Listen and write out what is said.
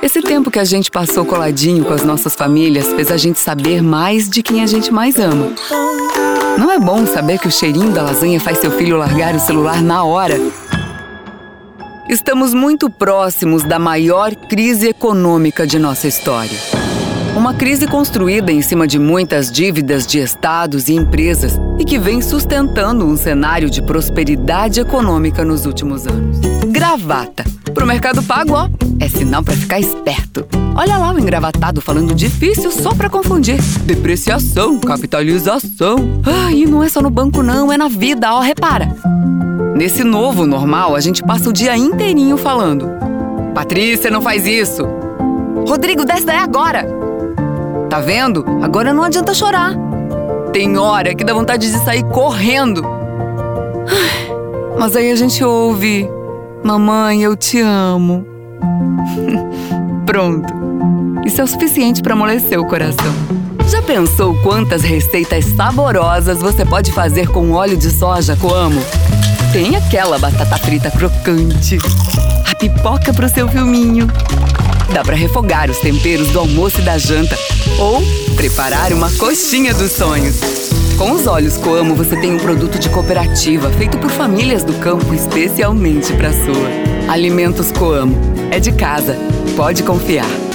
Esse tempo que a gente passou coladinho com as nossas famílias fez a gente saber mais de quem a gente mais ama. Não é bom saber que o cheirinho da lasanha faz seu filho largar o celular na hora? Estamos muito próximos da maior crise econômica de nossa história. Uma crise construída em cima de muitas dívidas de estados e empresas e que vem sustentando um cenário de prosperidade econômica nos últimos anos. Gravata. Pro mercado pago, ó, é sinal para ficar esperto. Olha lá o engravatado falando difícil só para confundir. Depreciação, capitalização. Ah, e não é só no banco não, é na vida, ó, repara. Nesse novo normal, a gente passa o dia inteirinho falando. Patrícia, não faz isso. Rodrigo, desce daí agora. Tá vendo? Agora não adianta chorar. Tem hora que dá vontade de sair correndo. Mas aí a gente ouve: Mamãe, eu te amo. Pronto. Isso é o suficiente para amolecer o coração. Já pensou quantas receitas saborosas você pode fazer com óleo de soja Coamo? Tem aquela batata frita crocante, a pipoca pro seu filminho. Dá para refogar os temperos do almoço e da janta ou preparar uma coxinha dos sonhos. Com os olhos Coamo você tem um produto de cooperativa feito por famílias do campo especialmente para sua. Alimentos Coamo. É de casa. Pode confiar.